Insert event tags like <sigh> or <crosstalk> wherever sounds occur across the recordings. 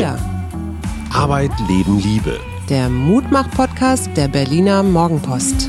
Wir. Arbeit, Leben, Liebe. Der Mutmach-Podcast der Berliner Morgenpost.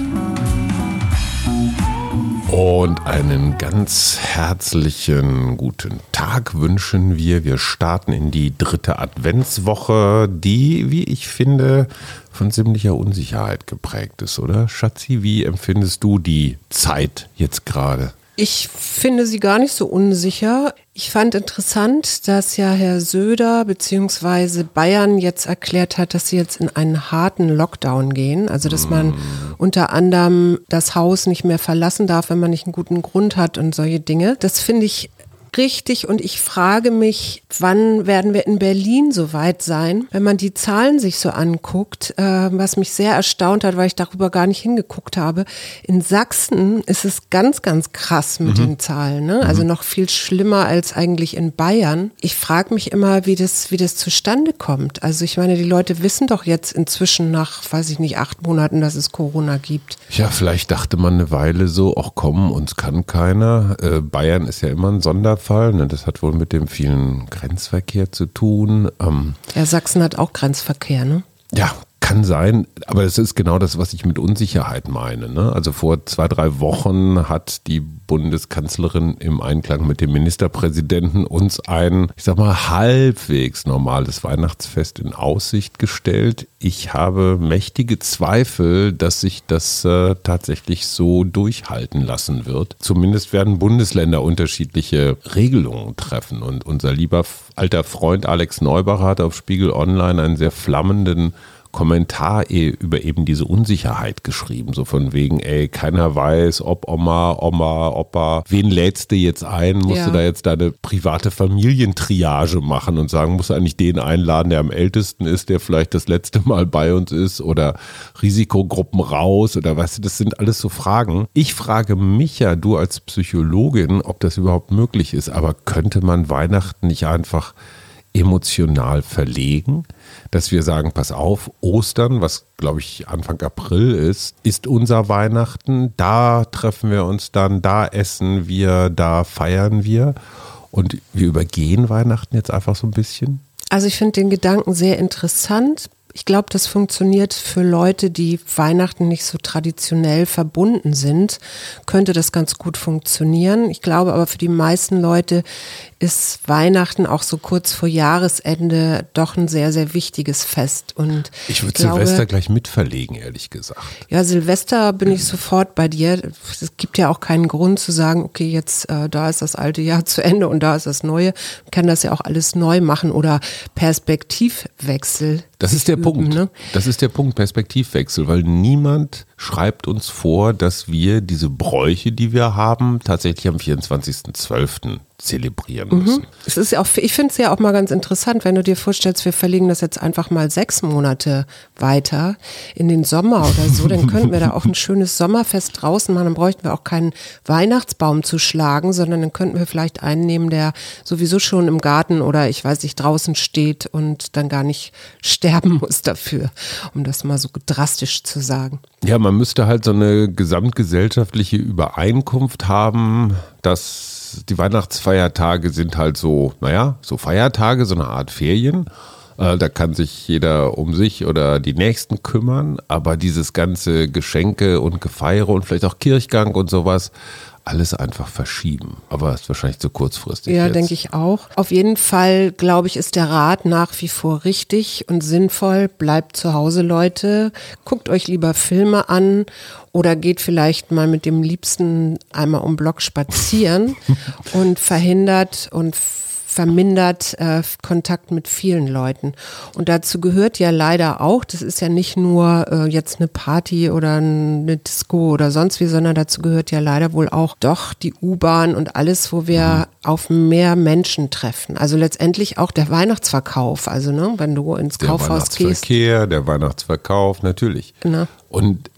Und einen ganz herzlichen guten Tag wünschen wir. Wir starten in die dritte Adventswoche, die, wie ich finde, von ziemlicher Unsicherheit geprägt ist, oder? Schatzi, wie empfindest du die Zeit jetzt gerade? Ich finde sie gar nicht so unsicher. Ich fand interessant, dass ja Herr Söder bzw. Bayern jetzt erklärt hat, dass sie jetzt in einen harten Lockdown gehen. Also dass man mm. unter anderem das Haus nicht mehr verlassen darf, wenn man nicht einen guten Grund hat und solche Dinge. Das finde ich richtig und ich frage mich, wann werden wir in Berlin so weit sein, wenn man die Zahlen sich so anguckt, äh, was mich sehr erstaunt hat, weil ich darüber gar nicht hingeguckt habe. In Sachsen ist es ganz, ganz krass mit mhm. den Zahlen, ne? also mhm. noch viel schlimmer als eigentlich in Bayern. Ich frage mich immer, wie das, wie das zustande kommt. Also ich meine, die Leute wissen doch jetzt inzwischen nach, weiß ich nicht, acht Monaten, dass es Corona gibt. Ja, vielleicht dachte man eine Weile so, ach komm, uns kann keiner. Äh, Bayern ist ja immer ein Sonder Fall. Ne? Das hat wohl mit dem vielen Grenzverkehr zu tun. Ähm, ja, Sachsen hat auch Grenzverkehr, ne? Ja, kann sein, aber es ist genau das, was ich mit Unsicherheit meine. Ne? Also vor zwei, drei Wochen hat die Bundeskanzlerin im Einklang mit dem Ministerpräsidenten uns ein, ich sag mal, halbwegs normales Weihnachtsfest in Aussicht gestellt. Ich habe mächtige Zweifel, dass sich das äh, tatsächlich so durchhalten lassen wird. Zumindest werden Bundesländer unterschiedliche Regelungen treffen. Und unser lieber alter Freund Alex Neubacher hat auf Spiegel Online einen sehr flammenden Kommentar eh über eben diese Unsicherheit geschrieben, so von wegen, ey, keiner weiß, ob Oma, Oma, Opa, wen lädst du jetzt ein? Musst ja. du da jetzt deine private Familientriage machen und sagen, musst du eigentlich den einladen, der am ältesten ist, der vielleicht das letzte Mal bei uns ist oder Risikogruppen raus oder weißt du, das sind alles so Fragen. Ich frage mich ja, du als Psychologin, ob das überhaupt möglich ist, aber könnte man Weihnachten nicht einfach emotional verlegen, dass wir sagen, pass auf, Ostern, was glaube ich Anfang April ist, ist unser Weihnachten, da treffen wir uns dann, da essen wir, da feiern wir. Und wir übergehen Weihnachten jetzt einfach so ein bisschen. Also ich finde den Gedanken sehr interessant, ich glaube, das funktioniert für Leute, die Weihnachten nicht so traditionell verbunden sind, könnte das ganz gut funktionieren. Ich glaube aber für die meisten Leute ist Weihnachten auch so kurz vor Jahresende doch ein sehr, sehr wichtiges Fest. Und ich würde Silvester gleich mitverlegen, ehrlich gesagt. Ja, Silvester bin ich sofort bei dir. Es gibt ja auch keinen Grund zu sagen, okay, jetzt äh, da ist das alte Jahr <laughs> zu Ende und da ist das neue. Man kann das ja auch alles neu machen oder Perspektivwechsel. Das ist der Punkt. Ne? Das ist der Punkt, Perspektivwechsel, weil niemand schreibt uns vor, dass wir diese Bräuche, die wir haben, tatsächlich am 24.12 zelebrieren mhm. müssen. Mhm. Es ist ja auch, ich finde es ja auch mal ganz interessant, wenn du dir vorstellst, wir verlegen das jetzt einfach mal sechs Monate weiter in den Sommer oder so, dann könnten wir da auch ein <laughs> schönes Sommerfest draußen machen. Dann bräuchten wir auch keinen Weihnachtsbaum zu schlagen, sondern dann könnten wir vielleicht einen nehmen, der sowieso schon im Garten oder ich weiß nicht, draußen steht und dann gar nicht <laughs> sterben muss dafür, um das mal so drastisch zu sagen. Ja, man müsste halt so eine gesamtgesellschaftliche Übereinkunft haben, dass die Weihnachtsfeiertage sind halt so, naja, so Feiertage, so eine Art Ferien. Äh, da kann sich jeder um sich oder die Nächsten kümmern, aber dieses ganze Geschenke und Gefeiere und vielleicht auch Kirchgang und sowas, alles einfach verschieben. Aber ist wahrscheinlich zu kurzfristig. Ja, denke ich auch. Auf jeden Fall, glaube ich, ist der Rat nach wie vor richtig und sinnvoll. Bleibt zu Hause, Leute. Guckt euch lieber Filme an oder geht vielleicht mal mit dem Liebsten einmal um Block spazieren <laughs> und verhindert und vermindert äh, Kontakt mit vielen Leuten. Und dazu gehört ja leider auch, das ist ja nicht nur äh, jetzt eine Party oder eine Disco oder sonst wie, sondern dazu gehört ja leider wohl auch doch die U-Bahn und alles, wo wir mhm. auf mehr Menschen treffen. Also letztendlich auch der Weihnachtsverkauf. Also ne, wenn du ins der Kaufhaus gehst. Der Weihnachtsverkehr, der Weihnachtsverkauf, natürlich. Genau. Und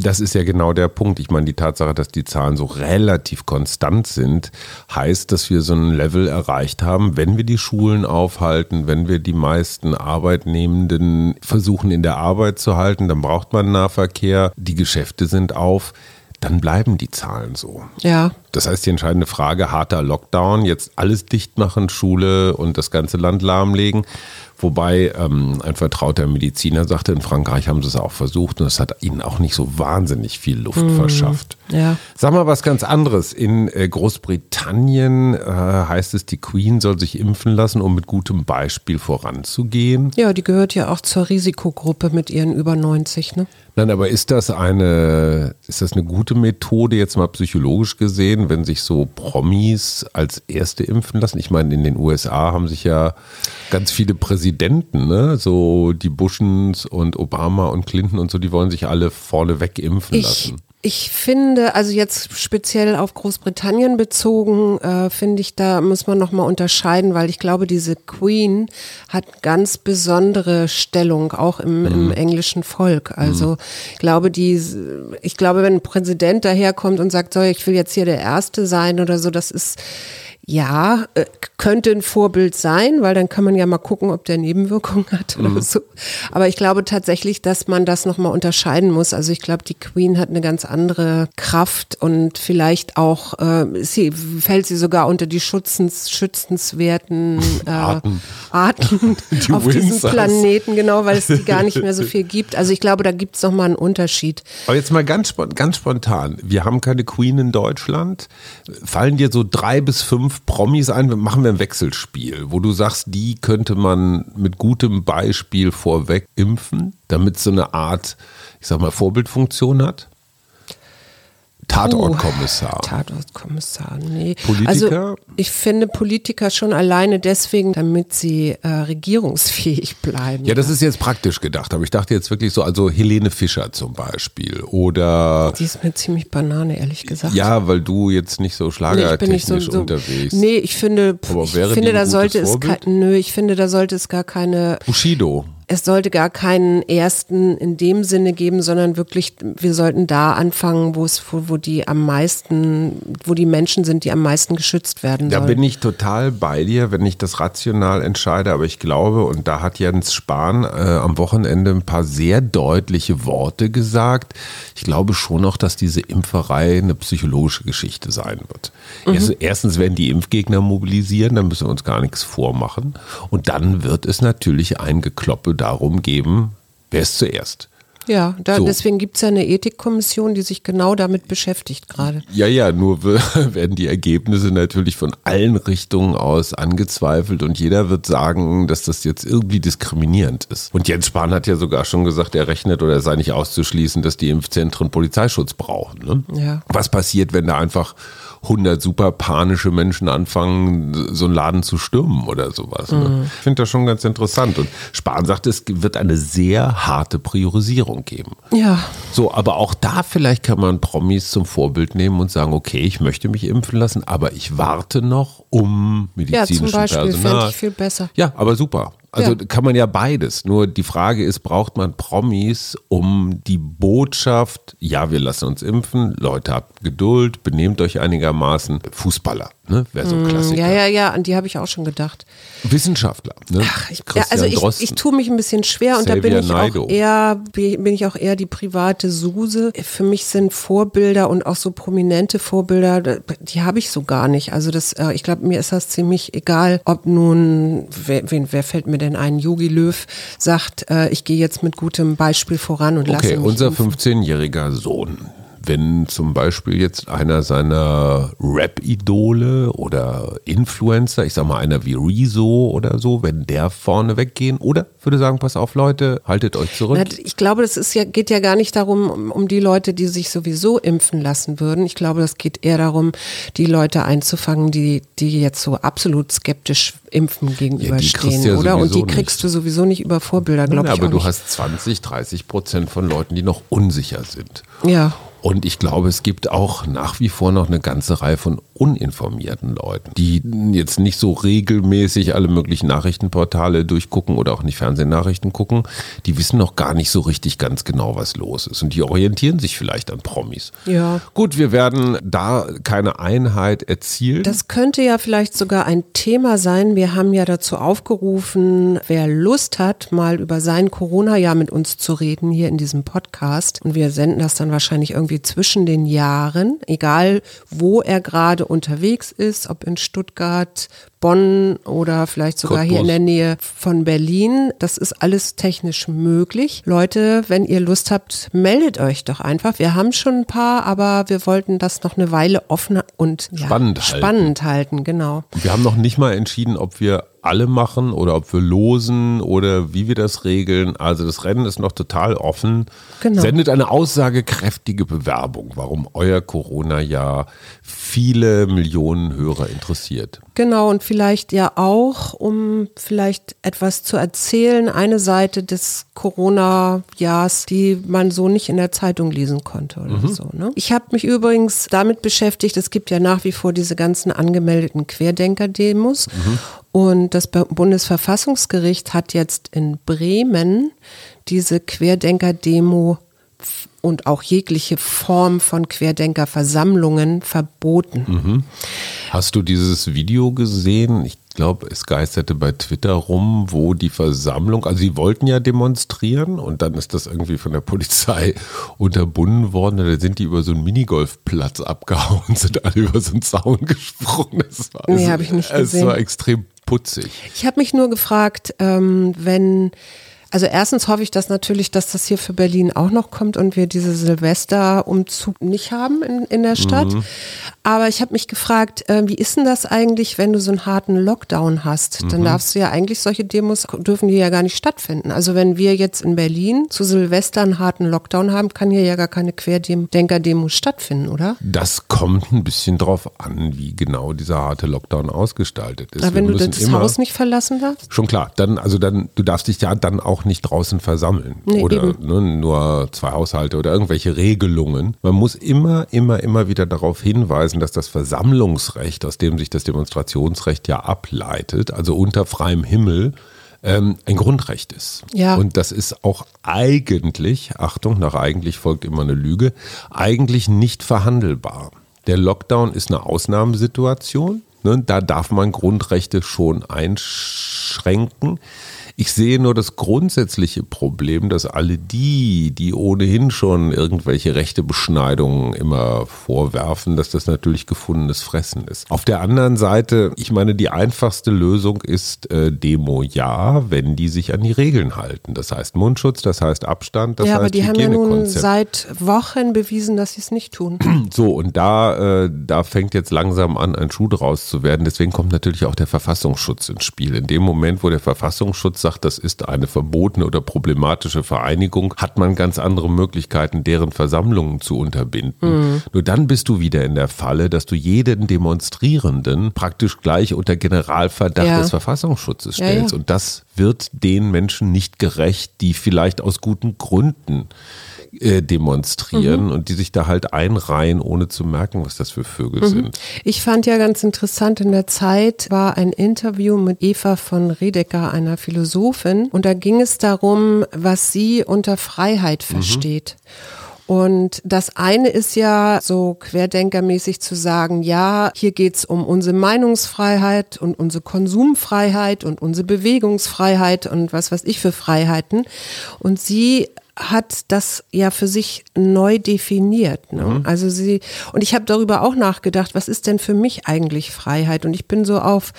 das ist ja genau der Punkt. Ich meine, die Tatsache, dass die Zahlen so relativ konstant sind, heißt, dass wir so ein Level erreicht haben, wenn wir die Schulen aufhalten, wenn wir die meisten Arbeitnehmenden versuchen in der Arbeit zu halten, dann braucht man Nahverkehr, die Geschäfte sind auf dann bleiben die Zahlen so. Ja. Das heißt, die entscheidende Frage, harter Lockdown, jetzt alles dicht machen, Schule und das ganze Land lahmlegen, Wobei ähm, ein vertrauter Mediziner sagte, in Frankreich haben sie es auch versucht und es hat ihnen auch nicht so wahnsinnig viel Luft mhm. verschafft. Ja. Sag mal was ganz anderes. In äh, Großbritannien äh, heißt es, die Queen soll sich impfen lassen, um mit gutem Beispiel voranzugehen. Ja, die gehört ja auch zur Risikogruppe mit ihren über 90, ne? Nein, aber ist das eine, ist das eine gute Methode, jetzt mal psychologisch gesehen, wenn sich so Promis als Erste impfen lassen? Ich meine, in den USA haben sich ja ganz viele Präsidenten, ne? so die Bushens und Obama und Clinton und so, die wollen sich alle vorneweg impfen ich, lassen. Ich finde, also jetzt speziell auf Großbritannien bezogen, äh, finde ich, da muss man nochmal unterscheiden, weil ich glaube, diese Queen hat ganz besondere Stellung, auch im, mhm. im englischen Volk. Also mhm. ich glaube, die, ich glaube, wenn ein Präsident daherkommt und sagt, so, ich will jetzt hier der Erste sein oder so, das ist ja, äh, könnte ein Vorbild sein, weil dann kann man ja mal gucken, ob der Nebenwirkungen <laughs> hat oder mhm. so. Aber ich glaube tatsächlich, dass man das nochmal unterscheiden muss. Also ich glaube, die Queen hat eine ganz andere Kraft und vielleicht auch, äh, sie, fällt sie sogar unter die Schützens, schützenswerten äh, Arten, Arten <laughs> die auf Windsors. diesem Planeten, genau, weil es die gar nicht mehr so <laughs> viel gibt. Also ich glaube, da gibt es nochmal einen Unterschied. Aber jetzt mal ganz, ganz spontan. Wir haben keine Queen in Deutschland. Fallen dir so drei bis fünf Promis ein, machen wir ein Wechselspiel, wo du sagst, die könnte man mit gutem Beispiel vorweg impfen, damit so eine Art, ich sag mal, Vorbildfunktion hat? Tatortkommissar. Tatortkommissar, nee. Politiker? Also ich finde Politiker schon alleine deswegen, damit sie äh, regierungsfähig bleiben. Ja, das ist jetzt praktisch gedacht, aber ich dachte jetzt wirklich so, also Helene Fischer zum Beispiel oder. Die ist mir ziemlich Banane, ehrlich gesagt. Ja, weil du jetzt nicht so schlagertechnisch nee, nicht so, so, unterwegs. Nee, ich finde, ich finde, da sollte es kein, nö, ich finde, da sollte es gar keine. Bushido es sollte gar keinen ersten in dem Sinne geben, sondern wirklich, wir sollten da anfangen, wo es, wo, wo die am meisten, wo die Menschen sind, die am meisten geschützt werden sollen. Da bin ich total bei dir, wenn ich das rational entscheide, aber ich glaube, und da hat Jens Spahn äh, am Wochenende ein paar sehr deutliche Worte gesagt. Ich glaube schon noch, dass diese Impferei eine psychologische Geschichte sein wird. Mhm. erstens werden die Impfgegner mobilisieren, da müssen wir uns gar nichts vormachen. Und dann wird es natürlich ein Gekloppe darum geben, wer ist zuerst. Ja, da, so. deswegen gibt es ja eine Ethikkommission, die sich genau damit beschäftigt gerade. Ja, ja, nur <laughs> werden die Ergebnisse natürlich von allen Richtungen aus angezweifelt und jeder wird sagen, dass das jetzt irgendwie diskriminierend ist. Und Jens Spahn hat ja sogar schon gesagt, er rechnet oder sei nicht auszuschließen, dass die Impfzentren Polizeischutz brauchen. Ne? Ja. Was passiert, wenn da einfach 100 super panische Menschen anfangen, so einen Laden zu stürmen oder sowas. Ne? Mhm. Ich finde das schon ganz interessant. Und Spahn sagt, es wird eine sehr harte Priorisierung geben. Ja. So, aber auch da vielleicht kann man Promis zum Vorbild nehmen und sagen, okay, ich möchte mich impfen lassen, aber ich warte noch um medizinischen Ja, zum Beispiel fände ich viel besser. Ja, aber super. Also ja. kann man ja beides. Nur die Frage ist, braucht man Promis, um die Botschaft, ja, wir lassen uns impfen, Leute habt Geduld, benehmt euch einigermaßen. Fußballer, ne? Wäre so ein mm, Klassiker. Ja, ja, ja, an die habe ich auch schon gedacht. Wissenschaftler, ne? Ach, ich, ja, also ich, ich tue mich ein bisschen schwer und da bin ich auch eher, bin ich auch eher die private Suse. Für mich sind Vorbilder und auch so prominente Vorbilder, die habe ich so gar nicht. Also das, äh, ich glaube, mir ist das ziemlich egal, ob nun, wer, wen, wer fällt mir denn denn ein Yogi Löw sagt, äh, ich gehe jetzt mit gutem Beispiel voran und lasse Okay, unser 15-jähriger Sohn, wenn zum Beispiel jetzt einer seiner Rap-Idole oder Influencer, ich sag mal einer wie Rezo oder so, wenn der vorne weggehen oder würde sagen, pass auf Leute, haltet euch zurück. Ich glaube, das ist ja, geht ja gar nicht darum, um, um die Leute, die sich sowieso impfen lassen würden. Ich glaube, das geht eher darum, die Leute einzufangen, die, die jetzt so absolut skeptisch impfen gegenüberstehen, ja, ja oder? Und die kriegst nicht. du sowieso nicht über Vorbilder, glaube ich. Aber du nicht. hast 20, 30 Prozent von Leuten, die noch unsicher sind. Ja. Und ich glaube, es gibt auch nach wie vor noch eine ganze Reihe von uninformierten Leuten, die jetzt nicht so regelmäßig alle möglichen Nachrichtenportale durchgucken oder auch nicht Fernsehnachrichten gucken. Die wissen noch gar nicht so richtig ganz genau, was los ist. Und die orientieren sich vielleicht an Promis. Ja. Gut, wir werden da keine Einheit erzielen. Das könnte ja vielleicht sogar ein Thema sein. Wir haben ja dazu aufgerufen, wer Lust hat, mal über sein Corona-Jahr mit uns zu reden hier in diesem Podcast. Und wir senden das dann wahrscheinlich irgendwie irgendwie zwischen den Jahren, egal wo er gerade unterwegs ist, ob in Stuttgart, Bonn oder vielleicht sogar Cottbus. hier in der Nähe von Berlin. Das ist alles technisch möglich. Leute, wenn ihr Lust habt, meldet euch doch einfach. Wir haben schon ein paar, aber wir wollten das noch eine Weile offen und ja, Spannend halten. spannend halten. Genau. Wir haben noch nicht mal entschieden, ob wir alle machen oder ob wir losen oder wie wir das regeln. Also das Rennen ist noch total offen. Genau. Sendet eine aussagekräftige Bewerbung, warum euer Corona-Jahr viele Millionen Hörer interessiert. Genau, und vielleicht ja auch, um vielleicht etwas zu erzählen, eine Seite des Corona-Jahrs, die man so nicht in der Zeitung lesen konnte oder so. Ne? Ich habe mich übrigens damit beschäftigt, es gibt ja nach wie vor diese ganzen angemeldeten Querdenker-Demos. Und das Bundesverfassungsgericht hat jetzt in Bremen diese Querdenker-Demo und auch jegliche Form von Querdenkerversammlungen verboten. Hast du dieses Video gesehen? Ich glaube, es geisterte bei Twitter rum, wo die Versammlung, also sie wollten ja demonstrieren und dann ist das irgendwie von der Polizei <laughs> unterbunden worden. Da sind die über so einen Minigolfplatz abgehauen, <laughs> sind alle über so einen Zaun gesprungen. Das war, Nee, hab ich nicht Es gesehen. war extrem putzig. Ich habe mich nur gefragt, ähm, wenn, also erstens hoffe ich, dass natürlich, dass das hier für Berlin auch noch kommt und wir diese Silvesterumzug nicht haben in, in der Stadt. Aber ich habe mich gefragt, äh, wie ist denn das eigentlich, wenn du so einen harten Lockdown hast? Dann darfst du ja eigentlich solche Demos dürfen die ja gar nicht stattfinden. Also wenn wir jetzt in Berlin zu Silvester einen harten Lockdown haben, kann hier ja gar keine Querdenker-Demo stattfinden, oder? Das kommt ein bisschen drauf an, wie genau dieser harte Lockdown ausgestaltet ist. Aber wenn du das Haus nicht verlassen darfst? Schon klar, dann, also dann, du darfst dich ja dann auch nicht draußen versammeln. Nee, oder ne, nur zwei Haushalte oder irgendwelche Regelungen. Man muss immer, immer, immer wieder darauf hinweisen, dass das Versammlungsrecht, aus dem sich das Demonstrationsrecht ja ableitet, also unter freiem Himmel, ähm, ein Grundrecht ist. Ja. Und das ist auch eigentlich, Achtung, nach eigentlich folgt immer eine Lüge, eigentlich nicht verhandelbar. Der Lockdown ist eine Ausnahmesituation. Ne? Da darf man Grundrechte schon einschränken. Ich sehe nur das grundsätzliche Problem, dass alle die, die ohnehin schon irgendwelche Rechtebeschneidungen immer vorwerfen, dass das natürlich gefundenes Fressen ist. Auf der anderen Seite, ich meine, die einfachste Lösung ist äh, Demo ja, wenn die sich an die Regeln halten. Das heißt Mundschutz, das heißt Abstand, das ja, heißt aber die haben ja nun seit Wochen bewiesen, dass sie es nicht tun. <clears throat> So, und da, äh, da fängt jetzt langsam an, ein Schuh draus zu werden. Deswegen kommt natürlich auch der Verfassungsschutz ins Spiel. In dem Moment, wo der Verfassungsschutz sagt, das ist eine verbotene oder problematische Vereinigung, hat man ganz andere Möglichkeiten, deren Versammlungen zu unterbinden. Nur dann bist du wieder in der Falle, dass du jeden Demonstrierenden praktisch gleich unter Generalverdacht Ja. des Verfassungsschutzes Ja, ja. stellst. Und das wird den Menschen nicht gerecht, die vielleicht aus guten Gründen äh, demonstrieren und die sich da halt einreihen, ohne zu merken, was das für Vögel sind. Ich fand ja ganz interessant, in der Zeit war ein Interview mit Eva von Redeker, einer Philosophin, und da ging es darum, was sie unter Freiheit versteht. Und das eine ist ja so querdenkermäßig zu sagen, ja, hier geht's um unsere Meinungsfreiheit und unsere Konsumfreiheit und unsere Bewegungsfreiheit und was weiß ich für Freiheiten. Und sie hat das ja für sich neu definiert. Ne? Also sie und ich habe darüber auch nachgedacht, was ist denn für mich eigentlich Freiheit? Und ich bin so auf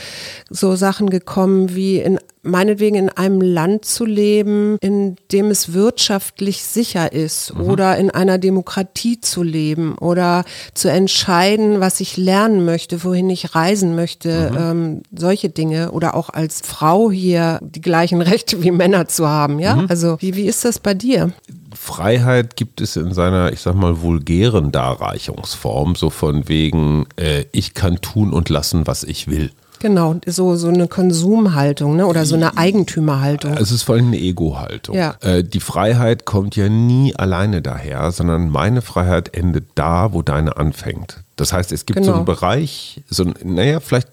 so Sachen gekommen wie in meinetwegen in einem Land zu leben, in dem es wirtschaftlich sicher ist oder in einer Demokratie zu leben oder zu entscheiden, was ich lernen möchte, wohin ich reisen möchte, ähm, solche Dinge oder auch als Frau hier die gleichen <laughs> Rechte wie Männer zu haben, ja? Also wie, wie ist das bei dir? Freiheit gibt es in seiner, ich sag mal, vulgären Darreichungsform, so von wegen, äh, ich kann tun und lassen, was ich will. Genau, so, so eine Konsumhaltung ne? oder so eine Eigentümerhaltung. Es ist vor allem eine Ego-Haltung. Ja. Äh, die Freiheit kommt ja nie alleine daher, sondern meine Freiheit endet da, wo deine anfängt. Das heißt, es gibt so Genau. einen Bereich, so ein, naja, vielleicht,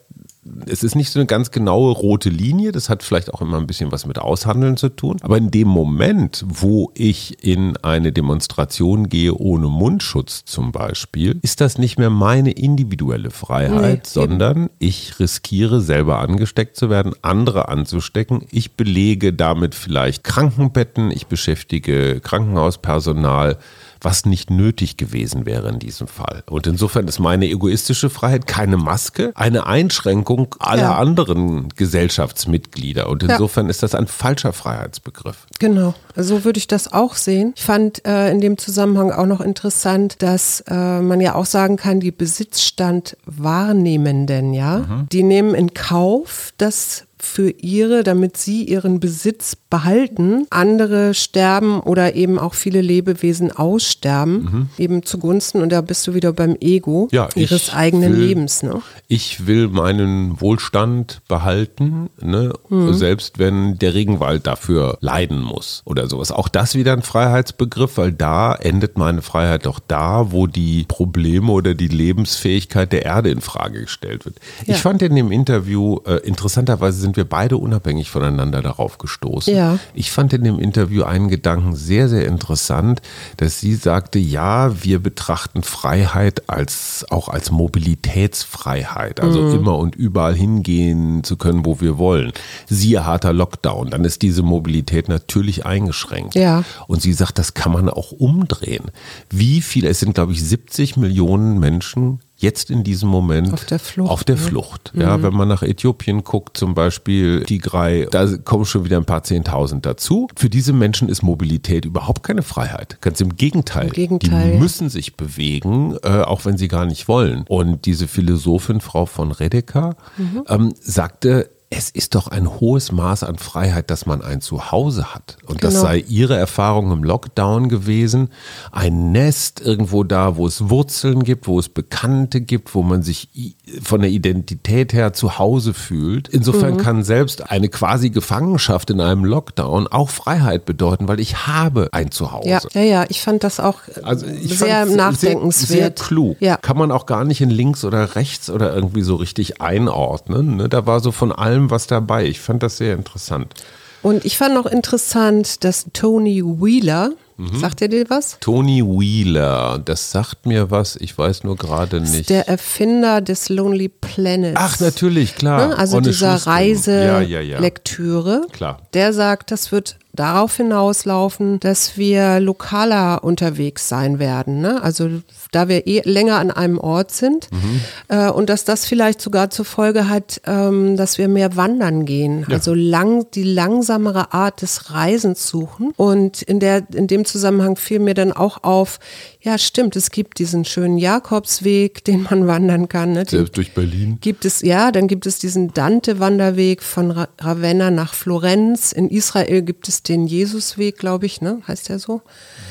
es ist nicht so eine ganz genaue rote Linie, das hat vielleicht auch immer ein bisschen was mit Aushandeln zu tun. Aber in dem Moment, wo ich in eine Demonstration gehe ohne Mundschutz zum Beispiel, ist das nicht mehr meine individuelle Freiheit, Nee, sondern ich riskiere selber angesteckt zu werden, andere anzustecken. Ich belege damit vielleicht Krankenbetten, ich beschäftige Krankenhauspersonal. Was nicht nötig gewesen wäre in diesem Fall. Und insofern ist meine egoistische Freiheit keine Maske, eine Einschränkung aller ja. anderen Gesellschaftsmitglieder. Und insofern ja. ist das ein falscher Freiheitsbegriff. Genau, so würde ich das auch sehen. Ich fand äh, in dem Zusammenhang auch noch interessant, dass äh, man ja auch sagen kann, die Besitzstand Wahrnehmenden, ja, mhm. die nehmen in Kauf, dass für ihre, damit sie ihren Besitz behalten, andere sterben oder eben auch viele Lebewesen aussterben, mhm. eben zugunsten, und da bist du wieder beim Ego ja, ihres eigenen will, Lebens. Ne? Ich will meinen Wohlstand behalten, ne? Mhm. selbst wenn der Regenwald dafür leiden muss oder sowas. Auch das wieder ein Freiheitsbegriff, weil da endet meine Freiheit doch da, wo die Probleme oder die Lebensfähigkeit der Erde in Frage gestellt wird. Ja. Ich fand in dem Interview, äh, interessanterweise sind wir beide unabhängig voneinander darauf gestoßen. Ja. Ich fand in dem Interview einen Gedanken sehr, sehr interessant, dass sie sagte, ja, wir betrachten Freiheit als auch als Mobilitätsfreiheit, also mhm. immer und überall hingehen zu können, wo wir wollen. Siehe harter Lockdown, dann ist diese Mobilität natürlich eingeschränkt. Ja. Und sie sagt, das kann man auch umdrehen. Wie viele, es sind glaube ich 70 Millionen Menschen jetzt in diesem Moment auf der Flucht. Auf der ne? Flucht. Ja, mhm. wenn man nach Äthiopien guckt, zum Beispiel Tigray, da kommen schon wieder ein paar Zehntausend dazu. Für diese Menschen ist Mobilität überhaupt keine Freiheit. Ganz im Gegenteil. Im Gegenteil. Die müssen sich bewegen, äh, auch wenn sie gar nicht wollen. Und diese Philosophin, Frau von Redeker, mhm. ähm, sagte, es ist doch ein hohes Maß an Freiheit, dass man ein Zuhause hat. Und genau. das sei ihre Erfahrung im Lockdown gewesen. Ein Nest irgendwo da, wo es Wurzeln gibt, wo es Bekannte gibt, wo man sich von der Identität her zu Hause fühlt. Insofern mhm. kann selbst eine quasi Gefangenschaft in einem Lockdown auch Freiheit bedeuten, weil ich habe ein Zuhause. Ja, ja, ja. ich fand das auch also sehr nachdenkenswert. Sehr, sehr klug. Ja. Kann man auch gar nicht in links oder rechts oder irgendwie so richtig einordnen. Ne? Da war so von allem allem was dabei. Ich fand das sehr interessant. Und ich fand noch interessant, dass Tony Wheeler, mhm. sagt er dir was? Tony Wheeler, das sagt mir was, ich weiß nur gerade nicht. Der Erfinder des Lonely Planets. Ach, natürlich, klar. Ne? Also Ohne dieser Reiselektüre. Ja, ja, ja. Klar. Der sagt, das wird darauf hinauslaufen, dass wir lokaler unterwegs sein werden. Ne? Also da wir eh länger an einem Ort sind mhm. äh, und dass das vielleicht sogar zur Folge hat, ähm, dass wir mehr wandern gehen. Ja. Also lang, die langsamere Art des Reisens suchen. Und in, der, in dem Zusammenhang fiel mir dann auch auf, ja, stimmt. Es gibt diesen schönen Jakobsweg, den man <laughs> wandern kann. Ne? Selbst durch Berlin. Gibt es, ja, dann gibt es diesen Dante-Wanderweg von Ravenna nach Florenz. In Israel gibt es den Jesusweg, glaube ich, ne? Heißt der so?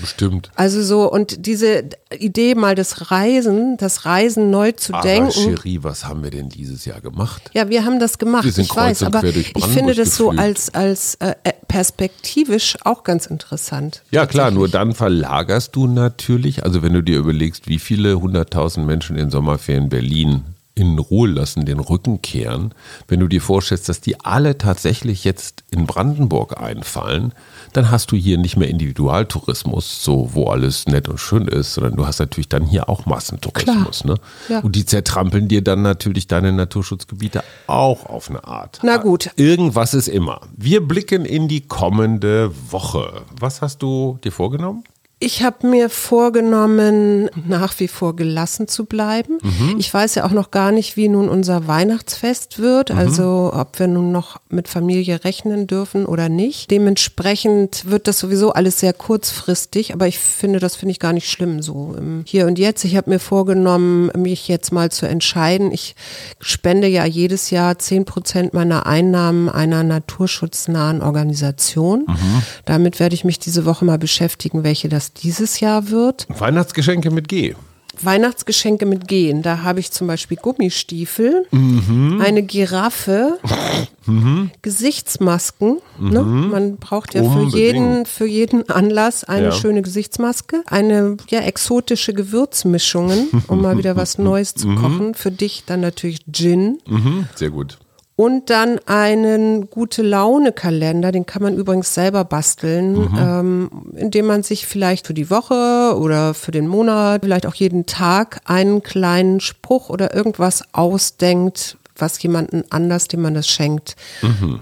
Bestimmt. Also so, und diese Idee mal das Reisen, das Reisen neu zu aber denken. Cherie, was haben wir denn dieses Jahr gemacht? Ja, wir haben das gemacht. Wir sind ich weiß, aber ich finde das so als, als äh, äh, perspektivisch auch ganz interessant. Ja, klar, nur dann verlagerst du natürlich also wenn du dir überlegst, wie viele hunderttausend Menschen in Sommerferien Berlin in Ruhe lassen, den Rücken kehren, wenn du dir vorstellst, dass die alle tatsächlich jetzt in Brandenburg einfallen, dann hast du hier nicht mehr Individualtourismus, so wo alles nett und schön ist, sondern du hast natürlich dann hier auch Massentourismus. Ne? Ja. Und die zertrampeln dir dann natürlich deine Naturschutzgebiete auch auf eine Art. Na gut. Irgendwas ist immer. Wir blicken in die kommende Woche. Was hast du dir vorgenommen? Ich habe mir vorgenommen, nach wie vor gelassen zu bleiben. Mhm. Ich weiß ja auch noch gar nicht, wie nun unser Weihnachtsfest wird, mhm. also ob wir nun noch mit Familie rechnen dürfen oder nicht. Dementsprechend wird das sowieso alles sehr kurzfristig, aber ich finde, das finde ich gar nicht schlimm so im Hier und Jetzt. Ich habe mir vorgenommen, mich jetzt mal zu entscheiden. Ich spende ja jedes Jahr zehn Prozent meiner Einnahmen einer naturschutznahen Organisation. Mhm. Damit werde ich mich diese Woche mal beschäftigen, welche das dieses Jahr wird. Weihnachtsgeschenke mit G. Weihnachtsgeschenke mit Gehen. Da habe ich zum Beispiel Gummistiefel, mhm. eine Giraffe, mhm. Gesichtsmasken. Ne? Mhm. Man braucht ja für jeden, für jeden Anlass eine ja. schöne Gesichtsmaske. Eine ja, exotische Gewürzmischungen, um mal wieder was <laughs> Neues zu mhm. kochen. Für dich dann natürlich Gin. Mhm. Sehr gut und dann einen gute Laune Kalender, den kann man übrigens selber basteln, mhm. ähm, indem man sich vielleicht für die Woche oder für den Monat, vielleicht auch jeden Tag einen kleinen Spruch oder irgendwas ausdenkt, was jemanden anders, dem man das schenkt,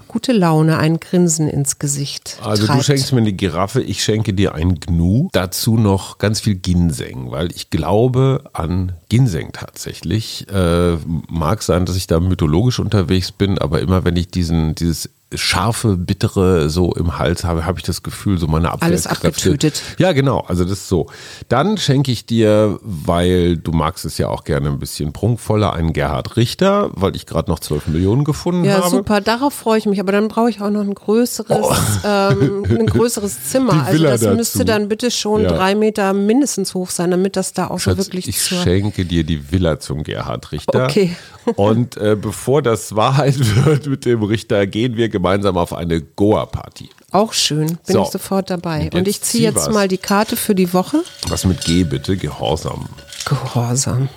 gute Laune, ein Grinsen ins Gesicht Mhm. Also treibt. du schenkst mir eine Giraffe, ich schenke dir ein Gnu. Dazu noch ganz viel Ginseng, weil ich glaube an Ginseng tatsächlich. Äh, mag sein, dass ich da mythologisch unterwegs bin, aber immer wenn ich diesen, dieses scharfe, bittere so im Hals habe, habe ich das Gefühl, so meine Alles Abwehrkräfte. abgetütet. Ja, genau. Also das ist so. Dann schenke ich dir, weil du magst es ja auch gerne ein bisschen prunkvoller, einen Gerhard Richter, weil ich gerade noch 12 Millionen gefunden Ja, habe. super, darauf freue ich mich. Aber dann brauche ich auch noch ein größeres, <laughs> ähm, ein größeres Zimmer. Oh. Also das dazu. müsste dann bitte schon Ja. drei Meter mindestens hoch sein, damit das da auch so Schatz, wirklich ich schenke dir die Villa zum Gerhard Richter. Okay. Und äh, bevor das Wahrheit <laughs> wird mit dem Richter, gehen wir gemeinsam auf eine Goa-Party. Auch schön, bin So. ich sofort dabei. Und Und, ich ziehe zieh jetzt was. mal die Karte für die Woche. Was mit G bitte? Gehorsam. Gehorsam.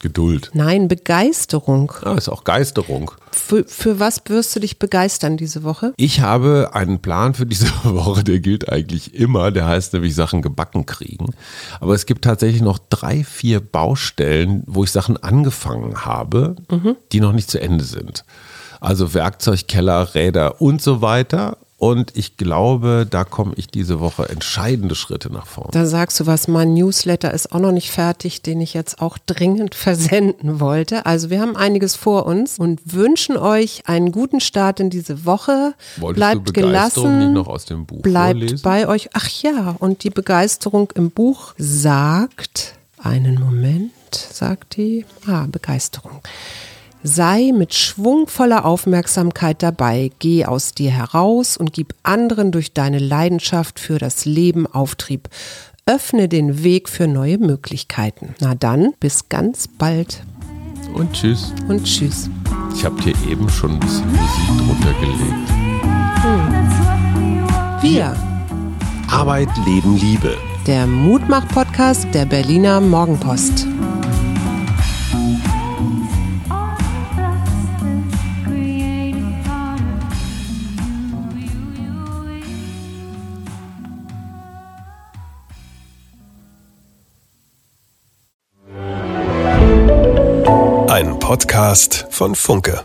Geduld. Nein, Begeisterung. Ah, ist auch Geisterung. Für, für was wirst du dich begeistern diese Woche? Ich habe einen Plan für diese <laughs> Woche, der gilt eigentlich immer. Der heißt nämlich Sachen gebacken kriegen. Aber es gibt tatsächlich noch drei, vier Baustellen, wo ich Sachen angefangen habe, die noch nicht zu Ende sind. Also Werkzeug, Keller, Räder und so weiter. Und ich glaube, da komme ich diese Woche entscheidende Schritte nach vorne. Da sagst du was, mein Newsletter ist auch noch nicht fertig, den ich jetzt auch dringend <laughs> versenden wollte. Also wir haben einiges vor uns und wünschen euch einen guten Start in diese Woche. Wolltest bleibt du Begeisterung gelassen. nicht noch aus dem Buch Bleibt vorlesen? bei euch. Ach ja, und die Begeisterung im Buch sagt, einen Moment, sagt die, ah, Begeisterung. Sei mit schwungvoller Aufmerksamkeit dabei, geh aus dir heraus und gib anderen durch deine Leidenschaft für das Leben Auftrieb. Öffne den Weg für neue Möglichkeiten. Na dann, bis ganz bald Und tschüss. und tschüss. Ich habe dir eben schon ein bisschen Musik drunter gelegt. Wir, Arbeit, Leben, Liebe. der Mutmach-Podcast der Berliner Morgenpost. Podcast von Funke.